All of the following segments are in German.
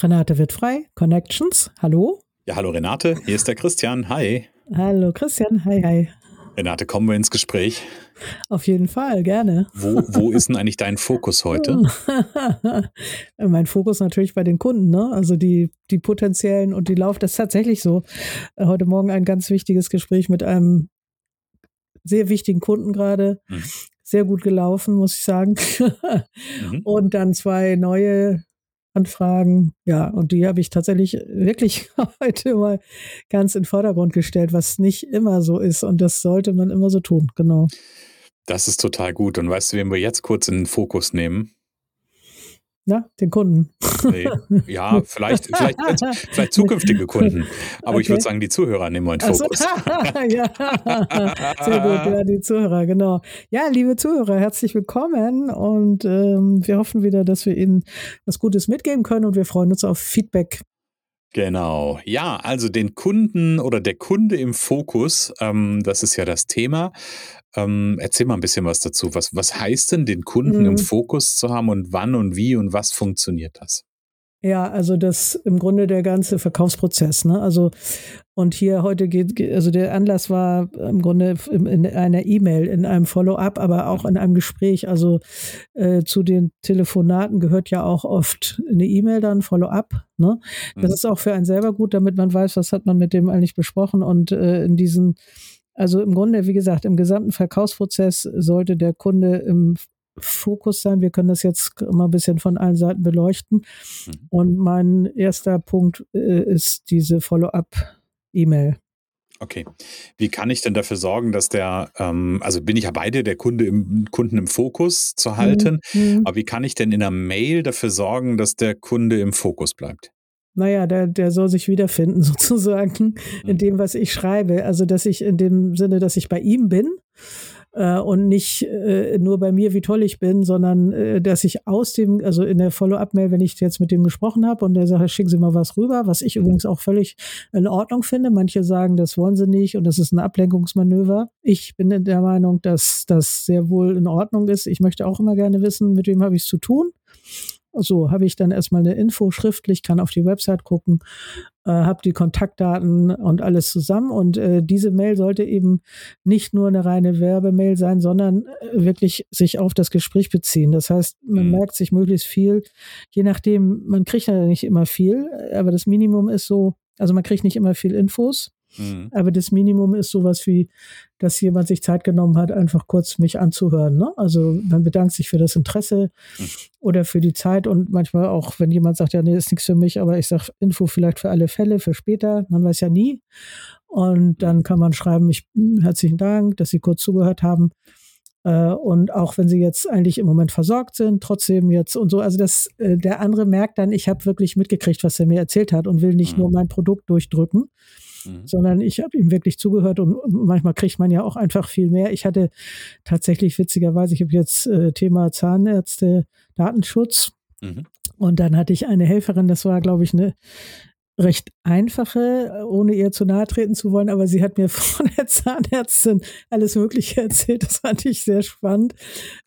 Renate wird frei, Connections, hallo. Ja, hallo Renate, hier ist der Christian, hi. Hallo Christian, hi, hi. Renate, kommen wir ins Gespräch? Auf jeden Fall, gerne. Wo, wo ist denn eigentlich dein Fokus heute? mein Fokus natürlich bei den Kunden, ne? Also die, die potenziellen und die Lauf. Das ist tatsächlich so. Heute Morgen ein ganz wichtiges Gespräch mit einem sehr wichtigen Kunden gerade. Mhm. Sehr gut gelaufen, muss ich sagen. mhm. Und dann zwei neue Anfragen. Ja, und die habe ich tatsächlich wirklich heute mal ganz in den Vordergrund gestellt, was nicht immer so ist. Und das sollte man immer so tun, genau. Das ist total gut. Und weißt du, wen wir jetzt kurz in den Fokus nehmen? Ja, den Kunden. Nee. Ja, vielleicht, vielleicht, vielleicht zukünftige Kunden. Aber okay. ich würde sagen, die Zuhörer nehmen wir in Fokus. ja, sehr gut, ja, die Zuhörer, genau. Ja, liebe Zuhörer, herzlich willkommen und ähm, wir hoffen wieder, dass wir Ihnen was Gutes mitgeben können und wir freuen uns auf Feedback Genau. Ja, also den Kunden oder der Kunde im Fokus, ähm, das ist ja das Thema. Ähm, erzähl mal ein bisschen was dazu. Was, was heißt denn, den Kunden mhm. im Fokus zu haben und wann und wie und was funktioniert das? Ja, also das im Grunde der ganze Verkaufsprozess. Ne? Also und hier heute geht, also der Anlass war im Grunde in einer E-Mail, in einem Follow-up, aber auch in einem Gespräch. Also äh, zu den Telefonaten gehört ja auch oft eine E-Mail dann, Follow-up. Ne? Das mhm. ist auch für einen selber gut, damit man weiß, was hat man mit dem eigentlich besprochen. Und äh, in diesen, also im Grunde, wie gesagt, im gesamten Verkaufsprozess sollte der Kunde im Fokus sein. Wir können das jetzt mal ein bisschen von allen Seiten beleuchten. Mhm. Und mein erster Punkt äh, ist diese Follow-up-E-Mail. Okay. Wie kann ich denn dafür sorgen, dass der, ähm, also bin ich ja beide, der Kunde im Kunden im Fokus zu halten, mhm. aber wie kann ich denn in einer Mail dafür sorgen, dass der Kunde im Fokus bleibt? Naja, der, der soll sich wiederfinden, sozusagen, in mhm. dem, was ich schreibe. Also, dass ich in dem Sinne, dass ich bei ihm bin äh, und nicht äh, nur bei mir, wie toll ich bin, sondern äh, dass ich aus dem, also in der Follow-up-Mail, wenn ich jetzt mit dem gesprochen habe und der sagt, schicken Sie mal was rüber, was ich übrigens auch völlig in Ordnung finde. Manche sagen, das wollen sie nicht und das ist ein Ablenkungsmanöver. Ich bin der Meinung, dass das sehr wohl in Ordnung ist. Ich möchte auch immer gerne wissen, mit wem habe ich es zu tun. So habe ich dann erstmal eine Info schriftlich, kann auf die Website gucken, äh, habe die Kontaktdaten und alles zusammen. Und äh, diese Mail sollte eben nicht nur eine reine Werbemail sein, sondern äh, wirklich sich auf das Gespräch beziehen. Das heißt, man mhm. merkt sich möglichst viel, je nachdem, man kriegt ja nicht immer viel, aber das Minimum ist so, also man kriegt nicht immer viel Infos. Mhm. Aber das Minimum ist sowas wie, dass jemand sich Zeit genommen hat, einfach kurz mich anzuhören. Ne? Also man bedankt sich für das Interesse mhm. oder für die Zeit und manchmal auch, wenn jemand sagt, ja, nee, ist nichts für mich, aber ich sage Info vielleicht für alle Fälle, für später, man weiß ja nie. Und dann kann man schreiben, ich herzlichen Dank, dass Sie kurz zugehört haben. Äh, und auch wenn sie jetzt eigentlich im Moment versorgt sind, trotzdem jetzt und so, also das, äh, der andere merkt dann, ich habe wirklich mitgekriegt, was er mir erzählt hat und will nicht mhm. nur mein Produkt durchdrücken, Mhm. sondern ich habe ihm wirklich zugehört und manchmal kriegt man ja auch einfach viel mehr. Ich hatte tatsächlich witzigerweise, ich habe jetzt äh, Thema Zahnärzte, Datenschutz. Mhm. Und dann hatte ich eine Helferin, das war, glaube ich, eine recht einfache, ohne ihr zu nahe treten zu wollen, aber sie hat mir von der Zahnärztin alles Mögliche erzählt. Das fand ich sehr spannend,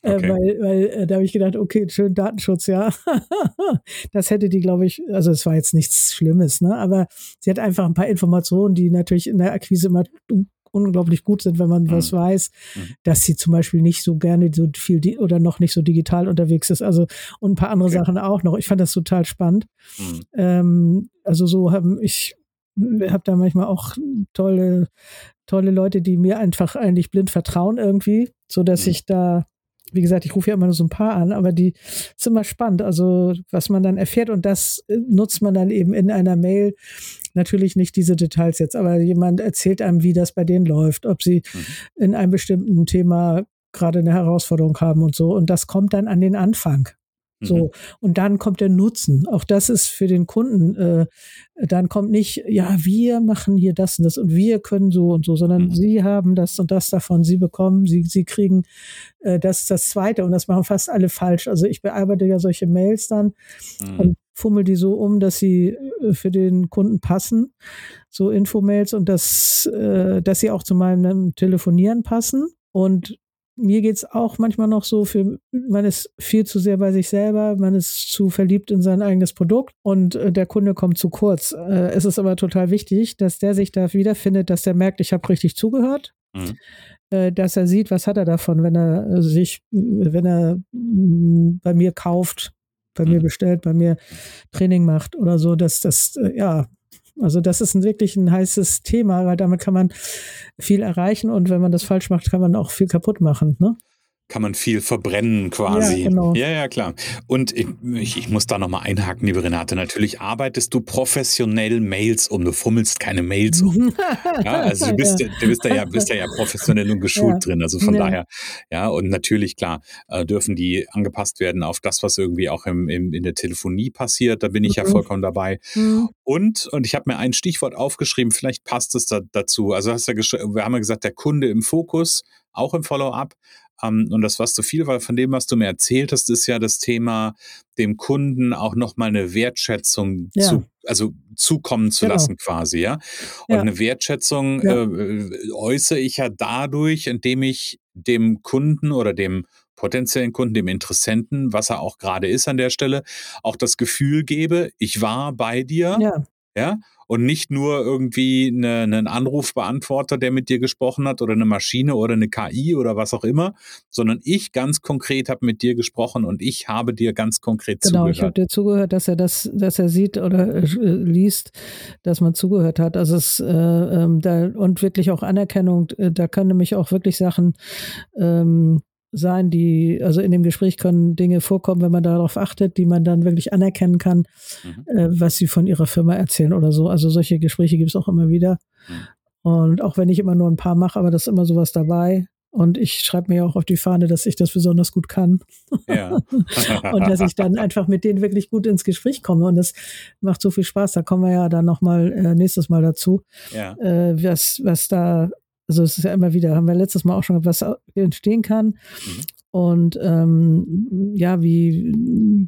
äh, okay. äh, weil, weil äh, da habe ich gedacht, okay, schön Datenschutz, ja. das hätte die, glaube ich, also es war jetzt nichts Schlimmes, ne? Aber sie hat einfach ein paar Informationen, die natürlich in der Akquise immer unglaublich gut sind, wenn man mhm. was weiß, mhm. dass sie zum Beispiel nicht so gerne so viel oder noch nicht so digital unterwegs ist. Also und ein paar andere okay. Sachen auch noch. Ich fand das total spannend. Mhm. Ähm, also so haben ich habe da manchmal auch tolle, tolle Leute, die mir einfach eigentlich blind vertrauen irgendwie, so dass mhm. ich da wie gesagt, ich rufe ja immer nur so ein paar an, aber die ist immer spannend, also was man dann erfährt und das äh, nutzt man dann eben in einer Mail. Natürlich nicht diese Details jetzt, aber jemand erzählt einem, wie das bei denen läuft, ob sie mhm. in einem bestimmten Thema gerade eine Herausforderung haben und so. Und das kommt dann an den Anfang. So, mhm. und dann kommt der Nutzen. Auch das ist für den Kunden, äh, dann kommt nicht, ja, wir machen hier das und das und wir können so und so, sondern mhm. sie haben das und das davon, sie bekommen, sie, sie kriegen, äh, das das Zweite und das machen fast alle falsch. Also ich bearbeite ja solche Mails dann mhm. und fummel die so um, dass sie äh, für den Kunden passen, so Infomails und dass, äh, dass sie auch zu meinem Telefonieren passen. Und mir geht's auch manchmal noch so, für, man ist viel zu sehr bei sich selber, man ist zu verliebt in sein eigenes Produkt und äh, der Kunde kommt zu kurz. Äh, es ist aber total wichtig, dass der sich da wiederfindet, dass der merkt, ich habe richtig zugehört, mhm. äh, dass er sieht, was hat er davon, wenn er äh, sich, wenn er mh, bei mir kauft, bei mhm. mir bestellt, bei mir Training macht oder so, dass das, ja, also das ist ein, wirklich ein heißes Thema, weil damit kann man viel erreichen und wenn man das falsch macht, kann man auch viel kaputt machen. Ne? Kann man viel verbrennen quasi. Ja, genau. ja, ja, klar. Und ich, ich muss da nochmal einhaken, liebe Renate. Natürlich arbeitest du professionell Mails um. Du fummelst keine Mails um. ja, also du bist, ja. du bist da ja, bist da ja professionell und geschult ja. drin. Also von daher, ja, und natürlich, klar, äh, dürfen die angepasst werden auf das, was irgendwie auch im, im in der Telefonie passiert. Da bin ich mhm. ja vollkommen dabei. Mhm. Und, und ich habe mir ein Stichwort aufgeschrieben, vielleicht passt es da, dazu. Also hast ja wir haben ja gesagt, der Kunde im Fokus, auch im Follow-up. Um, und das, was zu viel war von dem, was du mir erzählt hast, ist ja das Thema, dem Kunden auch nochmal eine Wertschätzung ja. zu, also zukommen zu genau. lassen quasi, ja. Und ja. eine Wertschätzung ja. äh, äußere ich ja dadurch, indem ich dem Kunden oder dem potenziellen Kunden, dem Interessenten, was er auch gerade ist an der Stelle, auch das Gefühl gebe, ich war bei dir. Ja. Ja, und nicht nur irgendwie eine, einen Anrufbeantworter, der mit dir gesprochen hat oder eine Maschine oder eine KI oder was auch immer, sondern ich ganz konkret habe mit dir gesprochen und ich habe dir ganz konkret genau, zugehört. Genau, ich habe dir zugehört, dass er das, dass er sieht oder äh, liest, dass man zugehört hat. Also es äh, ähm, da und wirklich auch Anerkennung, äh, da können nämlich auch wirklich Sachen ähm, sein, die, also in dem Gespräch können Dinge vorkommen, wenn man darauf achtet, die man dann wirklich anerkennen kann, mhm. äh, was sie von ihrer Firma erzählen oder so. Also solche Gespräche gibt es auch immer wieder. Mhm. Und auch wenn ich immer nur ein paar mache, aber das ist immer sowas dabei. Und ich schreibe mir auch auf die Fahne, dass ich das besonders gut kann. Ja. und dass ich dann einfach mit denen wirklich gut ins Gespräch komme. Und das macht so viel Spaß. Da kommen wir ja dann nochmal äh, nächstes Mal dazu, ja. äh, was, was da also es ist ja immer wieder, haben wir letztes Mal auch schon was entstehen kann. Mhm. Und ähm, ja, wie,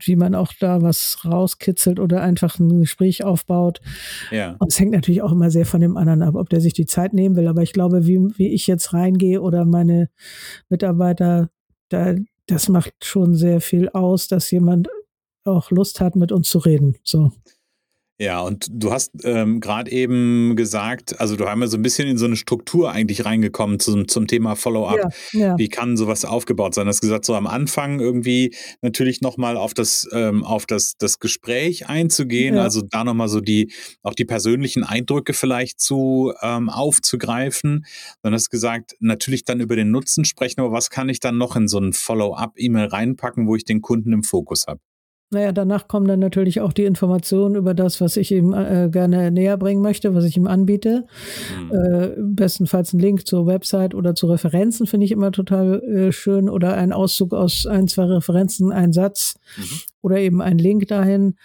wie man auch da was rauskitzelt oder einfach ein Gespräch aufbaut. Ja. Und es hängt natürlich auch immer sehr von dem anderen ab, ob der sich die Zeit nehmen will. Aber ich glaube, wie, wie ich jetzt reingehe oder meine Mitarbeiter, da, das macht schon sehr viel aus, dass jemand auch Lust hat, mit uns zu reden. So. Ja, und du hast ähm, gerade eben gesagt, also du haben ja so ein bisschen in so eine Struktur eigentlich reingekommen zum, zum Thema Follow-up. Ja, ja. Wie kann sowas aufgebaut sein? Du hast gesagt, so am Anfang irgendwie natürlich nochmal auf das, ähm, auf das, das Gespräch einzugehen, ja. also da nochmal so die, auch die persönlichen Eindrücke vielleicht zu ähm, aufzugreifen. Dann hast du gesagt, natürlich dann über den Nutzen sprechen, aber was kann ich dann noch in so ein Follow-up-E-Mail reinpacken, wo ich den Kunden im Fokus habe? Naja, danach kommen dann natürlich auch die Informationen über das, was ich ihm äh, gerne näher bringen möchte, was ich ihm anbiete. Mhm. Äh, bestenfalls ein Link zur Website oder zu Referenzen finde ich immer total äh, schön oder ein Auszug aus ein, zwei Referenzen, ein Satz mhm. oder eben ein Link dahin.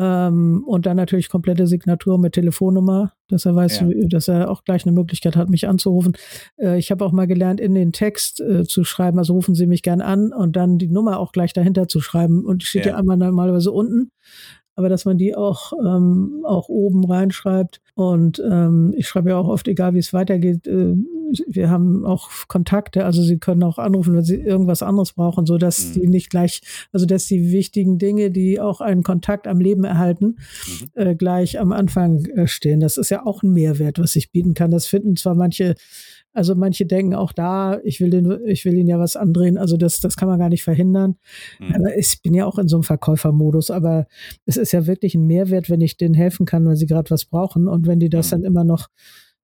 Ähm, und dann natürlich komplette Signatur mit Telefonnummer, dass er weiß, ja. dass er auch gleich eine Möglichkeit hat, mich anzurufen. Äh, ich habe auch mal gelernt, in den Text äh, zu schreiben, also rufen Sie mich gern an und dann die Nummer auch gleich dahinter zu schreiben. Und die steht ja, ja einmal normalerweise unten aber dass man die auch, ähm, auch oben reinschreibt. Und ähm, ich schreibe ja auch oft, egal wie es weitergeht, äh, wir haben auch Kontakte, also sie können auch anrufen, wenn sie irgendwas anderes brauchen, so dass mhm. die nicht gleich, also dass die wichtigen Dinge, die auch einen Kontakt am Leben erhalten, mhm. äh, gleich am Anfang äh, stehen. Das ist ja auch ein Mehrwert, was ich bieten kann. Das finden zwar manche Also manche denken auch da, ich will den, ich will ihnen ja was andrehen. Also das, das kann man gar nicht verhindern. Mhm. Aber ich bin ja auch in so einem Verkäufermodus, aber es ist ja wirklich ein Mehrwert, wenn ich denen helfen kann, weil sie gerade was brauchen. Und wenn die das mhm. dann immer noch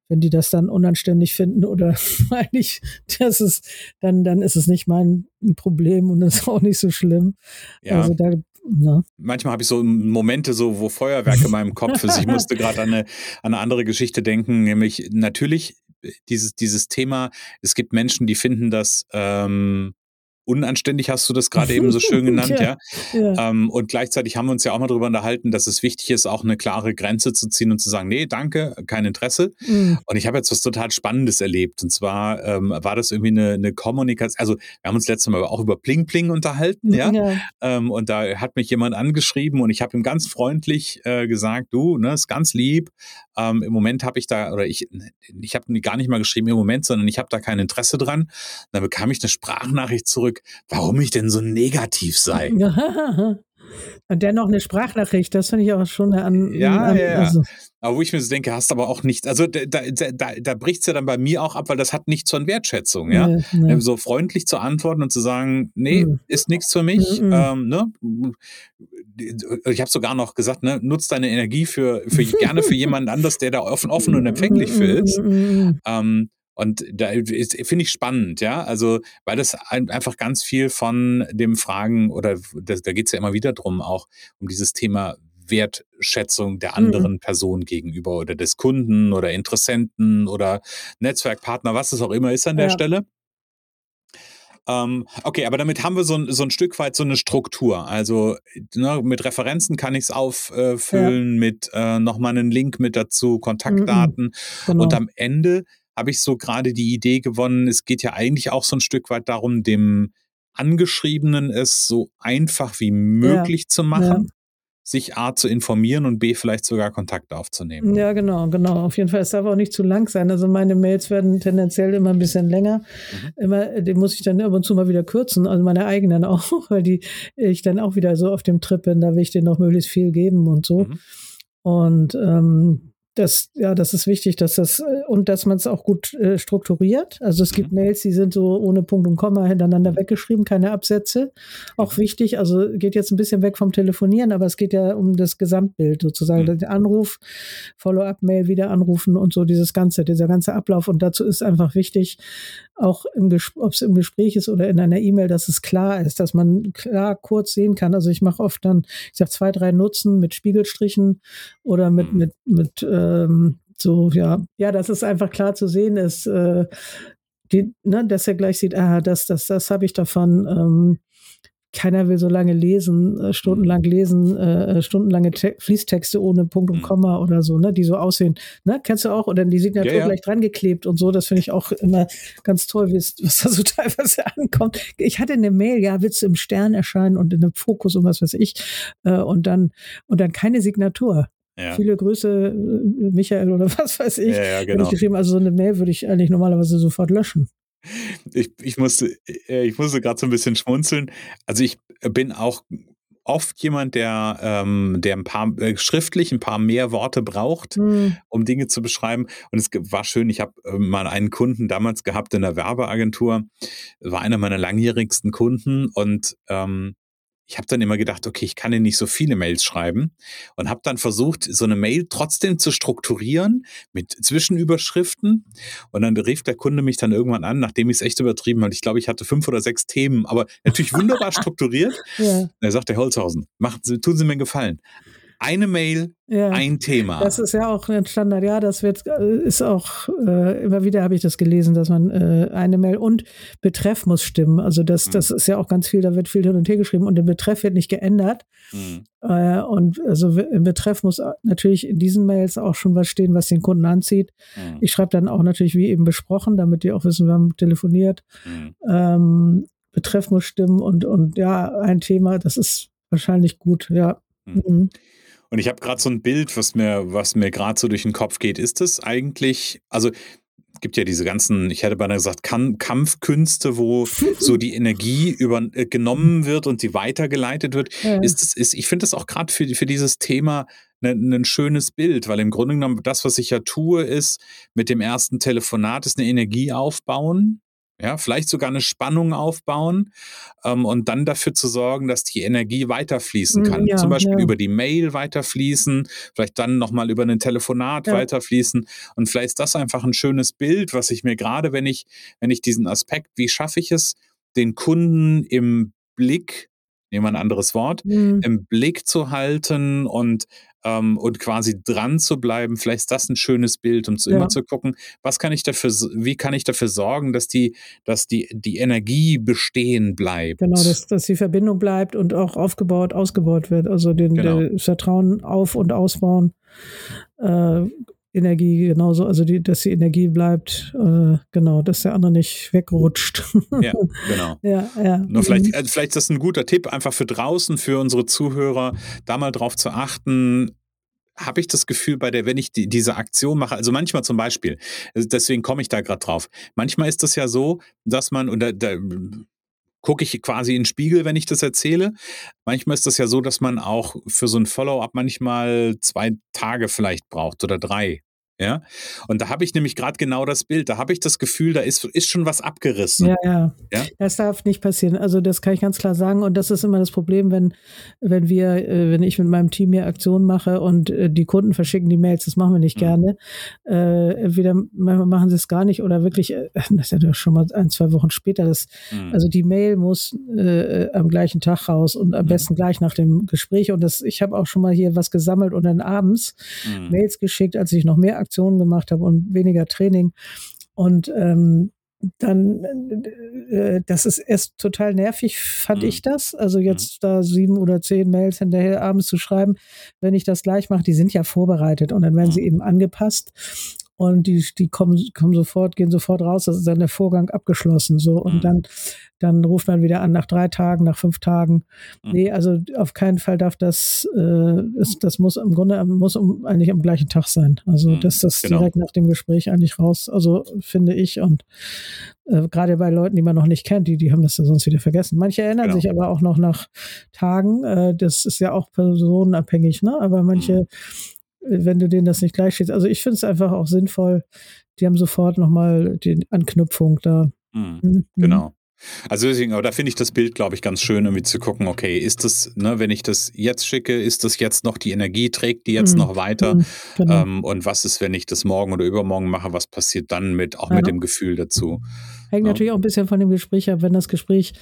wenn die das dann unanständig finden oder eigentlich, das ist, dann, dann ist es nicht mein Problem und ist auch nicht so schlimm. Ja. Also da, na. Manchmal habe ich so Momente, so wo Feuerwerk in meinem Kopf ist. Ich musste gerade an eine, an eine andere Geschichte denken, nämlich natürlich dieses, dieses Thema, es gibt Menschen, die finden das ähm, unanständig, hast du das gerade eben so schön genannt, ja. ja. Ähm, und gleichzeitig haben wir uns ja auch mal darüber unterhalten, dass es wichtig ist, auch eine klare Grenze zu ziehen und zu sagen, nee, danke, kein Interesse. Mhm. Und ich habe jetzt was total Spannendes erlebt. Und zwar ähm, war das irgendwie eine, eine Kommunikation, also wir haben uns letztes Mal auch über Pling Pling unterhalten, ja. ja. Ähm, und da hat mich jemand angeschrieben und ich habe ihm ganz freundlich äh, gesagt, du, ne, ist ganz lieb. Ähm, Im Moment habe ich da, oder ich, ich habe gar nicht mal geschrieben im Moment, sondern ich habe da kein Interesse dran. Dann bekam ich eine Sprachnachricht zurück zurück, warum ich denn so negativ sei. Und dennoch eine Sprachnachricht, das finde ich auch schon an, Ja, an, ja, also. Aber wo ich mir so denke, hast aber auch nicht, also da, da, da, da bricht es ja dann bei mir auch ab, weil das hat nichts von Wertschätzung, ja. Nee, nee. So freundlich zu antworten und zu sagen, nee, mhm. ist nichts für mich. Mhm. Ähm, ne? Ich habe sogar noch gesagt, ne, nutz deine Energie für, für gerne für jemanden anders, der da offen, offen und empfänglich für ist. Ähm, und da finde ich spannend, ja. Also, weil das einfach ganz viel von dem Fragen oder das, da geht es ja immer wieder drum, auch um dieses Thema Wertschätzung der mhm. anderen mhm. Person gegenüber oder des Kunden oder Interessenten oder Netzwerkpartner, was es auch immer ist an der ja. Stelle. Ähm, okay, aber damit haben wir so ein, so ein Stück weit so eine Struktur. Also ne, mit Referenzen kann ich es auffüllen, ja. mit äh, nochmal einen Link mit dazu, mhm, Kontaktdaten. Genau. Und am Ende habe ich so gerade die Idee gewonnen, es geht ja eigentlich auch so ein Stück weit darum, dem Angeschriebenen es so einfach wie möglich ja, zu machen. Ja. sich A zu informieren und B vielleicht sogar Kontakt aufzunehmen. Ja, genau, genau. Auf jeden Fall, es darf auch nicht zu lang sein. Also meine Mails werden tendenziell immer ein bisschen länger. Mhm. Immer, die muss ich dann ab und zu mal wieder kürzen, also meine eigenen auch, weil die ich dann auch wieder so auf dem Trip bin, da will ich denen noch möglichst viel geben und so. Mhm. Und ähm, das, ja, das ist wichtig, dass das äh, und dass man es auch gut äh, strukturiert. Also es gibt mhm. Mails, die sind so ohne Punkt und Komma hintereinander mhm. weggeschrieben, keine Absätze. Auch wichtig, also geht jetzt ein bisschen weg vom Telefonieren, aber es geht ja um das Gesamtbild sozusagen. Mhm. Der Anruf, Follow-up-Mail, wieder anrufen und so dieses Ganze, dieser ganze Ablauf. Und dazu ist einfach wichtig, auch im ob es im Gespräch ist oder in einer E-Mail, dass es klar ist, dass man klar kurz sehen kann. Also ich mache oft dann, ich sage zwei, drei Nutzen mit Spiegelstrichen oder mit, mit, mit ähm, so, ja, ja, dass es einfach klar zu sehen ist, äh, die, ne, dass er gleich sieht, ah, das, das, das habe ich davon. Ähm, keiner will so lange lesen, äh, stundenlang lesen, äh, äh stundenlange Te Fließtexte ohne Punkt und mhm. Komma oder so, ne, die so aussehen. Ne, kennst du auch? Oder die Signatur ja, ja. gleich dran geklebt und so. Das finde ich auch immer ganz toll, was da so teilweise ankommt. Ich hatte eine Mail, ja, willst du im Stern erscheinen und in einem Fokus und was weiß ich. Äh, und dann, und dann keine Signatur. Ja. Viele Grüße, Michael oder was weiß ich. Ja, ja, genau. Ich geschrieben, also so eine Mail würde ich eigentlich normalerweise sofort löschen. Ich, ich musste, äh, ich musste gerade so ein bisschen schmunzeln. Also ich bin auch oft jemand, der, ähm, der ein paar äh, schriftlich ein paar mehr Worte braucht, mhm. um Dinge zu beschreiben. Und es war schön, ich habe äh, mal einen Kunden damals gehabt in der Werbeagentur, war einer meiner langjährigsten Kunden und ähm, ich habe dann immer gedacht, okay, ich kann ja nicht so viele Mails schreiben und habe dann versucht, so eine Mail trotzdem zu strukturieren mit Zwischenüberschriften. Und dann rief der Kunde mich dann irgendwann an, nachdem ich es echt übertrieben habe. Ich glaube, ich hatte fünf oder sechs Themen, aber natürlich wunderbar strukturiert. Ja. Er sagte, Holzhausen, machen Sie, tun Sie mir einen Gefallen eine Mail, ja, ein Thema. Das ist ja auch ein Standard. Ja, das wird, äh, ist auch, äh, immer wieder habe ich das gelesen, dass man äh, eine Mail und Betreff muss stimmen. Also das, mhm. das ist ja auch ganz viel, da wird viel hin und her geschrieben und der Betreff wird nicht geändert. Mhm. Äh, und also im Betreff muss natürlich in diesen Mails auch schon was stehen, was den Kunden anzieht. Mhm. Ich schreibe dann auch natürlich wie eben besprochen, damit die auch wissen, wir haben telefoniert. Mhm. Ähm, Betreff muss stimmen und, und ja, ein Thema, das ist wahrscheinlich gut, ja. Mhm. Und ich habe gerade so ein Bild, was mir, was mir gerade so durch den Kopf geht. Ist es eigentlich, also gibt ja diese ganzen, ich hätte beinahe gesagt, Kampfkünste, wo so die Energie über, äh, genommen wird und sie weitergeleitet wird. Ja. Ist es, ist, ich finde das auch gerade für, für dieses Thema ein ne, schönes Bild, weil im Grunde genommen das, was ich ja tue, ist mit dem ersten Telefonat ist eine Energie aufbauen, ja, vielleicht sogar eine Spannung aufbauen ähm, und dann dafür zu sorgen, dass die Energie weiterfließen hm, kann. Ja, Zum Beispiel ja. über die Mail weiterfließen, vielleicht dann nochmal über ein Telefonat ja. weiterfließen. Und vielleicht ist das einfach ein schönes Bild, was ich mir gerade, wenn ich, wenn ich diesen Aspekt, wie schaffe ich es, den Kunden im Blick nehmen wir ein anderes Wort, mhm. im Blick zu halten und, ähm, und quasi dran zu bleiben. Vielleicht ist das ein schönes Bild, um zu, ja. immer zu gucken, was kann ich dafür, wie kann ich dafür sorgen, dass die, dass die, die Energie bestehen bleibt. Genau, dass, dass die Verbindung bleibt und auch aufgebaut, ausgebaut wird. Also den, genau. das Vertrauen auf- und ausbauen. Äh, Energie genauso, also die, dass die Energie bleibt, äh, genau, dass der andere nicht wegrutscht. Ja, genau. ja, ja. Nur vielleicht, äh, vielleicht ist das ein guter Tipp, einfach für draußen, für unsere Zuhörer, da mal drauf zu achten, habe ich das Gefühl, bei der, wenn ich die, diese Aktion mache, also manchmal zum Beispiel, deswegen komme ich da gerade drauf, manchmal ist das ja so, dass man, und da, da gucke ich quasi in den Spiegel, wenn ich das erzähle. Manchmal ist das ja so, dass man auch für so ein Follow-up manchmal zwei Tage vielleicht braucht oder drei. Ja, und da habe ich nämlich gerade genau das Bild. Da habe ich das Gefühl, da ist, ist schon was abgerissen. Ja, ja, ja. Das darf nicht passieren. Also das kann ich ganz klar sagen. Und das ist immer das Problem, wenn, wenn wir, äh, wenn ich mit meinem Team hier Aktionen mache und äh, die Kunden verschicken die Mails, das machen wir nicht mhm. gerne. Äh, entweder manchmal machen sie es gar nicht oder wirklich, äh, das ist ja schon mal ein, zwei Wochen später. Das, mhm. Also die Mail muss äh, am gleichen Tag raus und am mhm. besten gleich nach dem Gespräch. Und das, ich habe auch schon mal hier was gesammelt und dann abends mhm. Mails geschickt, als ich noch mehr Aktionen gemacht habe und weniger Training. Und ähm, dann, äh, das ist erst total nervig, fand mhm. ich das. Also jetzt mhm. da sieben oder zehn Mails hinterher abends zu schreiben, wenn ich das gleich mache, die sind ja vorbereitet und dann werden mhm. sie eben angepasst und die, die kommen, kommen sofort, gehen sofort raus, das ist dann der Vorgang abgeschlossen. So. Und mhm. dann, dann ruft man wieder an nach drei Tagen, nach fünf Tagen. Mhm. Nee, also auf keinen Fall darf das, äh, das, das muss im Grunde muss eigentlich am gleichen Tag sein. Also mhm. dass das genau. direkt nach dem Gespräch eigentlich raus, also finde ich. Und äh, gerade bei Leuten, die man noch nicht kennt, die, die haben das ja sonst wieder vergessen. Manche erinnern genau. sich aber auch noch nach Tagen. Äh, das ist ja auch personenabhängig, ne? Aber manche mhm wenn du denen das nicht gleich stehst. Also ich finde es einfach auch sinnvoll. Die haben sofort nochmal die Anknüpfung da. Mhm, mhm. Genau. Also deswegen, aber da finde ich das Bild, glaube ich, ganz schön, irgendwie zu gucken, okay, ist das, ne, wenn ich das jetzt schicke, ist das jetzt noch die Energie, trägt die jetzt mhm. noch weiter? Mhm, genau. Ähm, und was ist, wenn ich das morgen oder übermorgen mache, was passiert dann mit, auch ja. mit dem Gefühl dazu? Hängt ja. natürlich auch ein bisschen von dem Gespräch ab. Wenn das Gespräch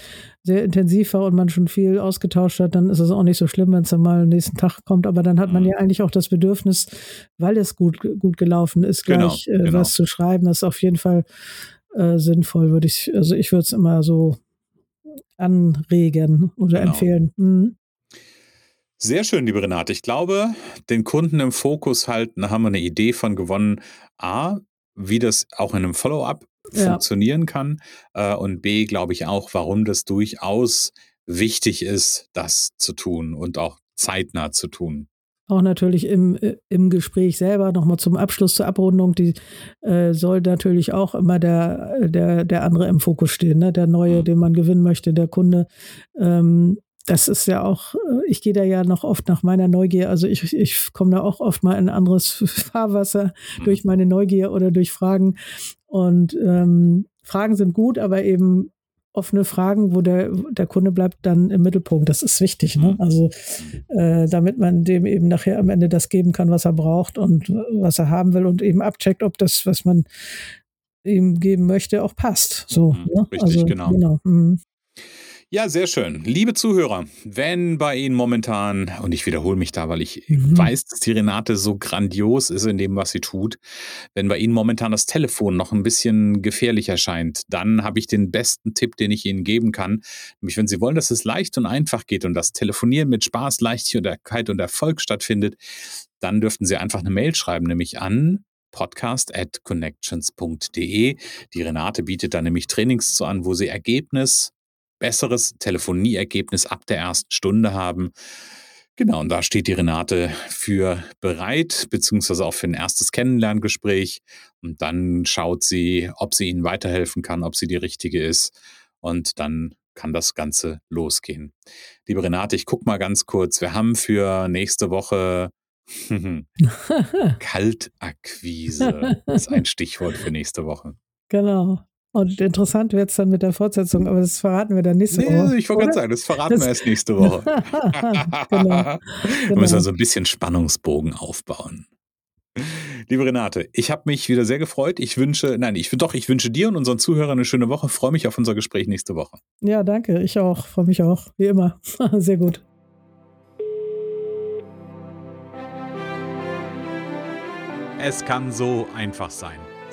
sehr intensiv war und man schon viel ausgetauscht hat, dann ist es auch nicht so schlimm, wenn es dann mal nächsten Tag kommt. Aber dann hat man mhm. ja eigentlich auch das Bedürfnis, weil es gut, gut gelaufen ist, genau, gleich äh, genau. was zu schreiben. Das ist auf jeden Fall äh, sinnvoll, würde ich, also ich würde es immer so anregen oder genau. empfehlen. Mhm. Sehr schön, liebe Renate. Ich glaube, den Kunden im Fokus halten, haben wir eine Idee von gewonnen. A, wie das auch in einem Follow-up ja. funktionieren kann. Äh, und B, glaube ich auch, warum das durchaus wichtig ist, das zu tun und auch zeitnah zu tun. Auch natürlich im, äh, im Gespräch selber nochmal zum Abschluss zur Abrundung, die äh, soll natürlich auch immer der, der, der andere im Fokus stehen, ne? der Neue, mhm. den man gewinnen möchte, der Kunde. Ähm, das ist ja auch, äh, ich gehe da ja noch oft nach meiner Neugier, also ich, ich komme da auch oft mal in anderes Fahrwasser mhm. durch meine Neugier oder durch Fragen. Und ähm, Fragen sind gut, aber eben offene Fragen, wo der, der Kunde bleibt dann im Mittelpunkt. Das ist wichtig. Ne? Mhm. Also äh, damit man dem eben nachher am Ende das geben kann, was er braucht und was er haben will und eben abcheckt, ob das, was man ihm geben möchte, auch passt. So, mhm, ne? Richtig, also, genau. genau. Mhm. Ja, sehr schön. Liebe Zuhörer, wenn bei Ihnen momentan, und ich wiederhole mich da, weil ich mhm. weiß, dass die Renate so grandios ist in dem, was sie tut, wenn bei Ihnen momentan das Telefon noch ein bisschen gefährlich erscheint, dann habe ich den besten Tipp, den ich Ihnen geben kann. Nämlich, wenn Sie wollen, dass es leicht und einfach geht und das Telefonieren mit Spaß, Leichtigkeit und Erfolg stattfindet, dann dürften Sie einfach eine Mail schreiben, nämlich an podcast at connections.de. Die Renate bietet da nämlich Trainings zu an, wo sie Ergebnis besseres Telefonieergebnis ab der ersten Stunde haben. Genau, und da steht die Renate für bereit, beziehungsweise auch für ein erstes Kennenlerngespräch. Und dann schaut sie, ob sie Ihnen weiterhelfen kann, ob sie die richtige ist. Und dann kann das Ganze losgehen. Liebe Renate, ich gucke mal ganz kurz. Wir haben für nächste Woche Kaltakquise ist ein Stichwort für nächste Woche. Genau. Und interessant wird es dann mit der Fortsetzung, aber das verraten wir dann nächste nee, Woche. Ich wollte gerade sagen, das verraten das wir erst nächste Woche. genau. genau. müssen wir so ein bisschen Spannungsbogen aufbauen. Liebe Renate, ich habe mich wieder sehr gefreut. Ich wünsche, nein, ich doch, ich wünsche dir und unseren Zuhörern eine schöne Woche. Freue mich auf unser Gespräch nächste Woche. Ja, danke. Ich auch. Freue mich auch. Wie immer. sehr gut. Es kann so einfach sein.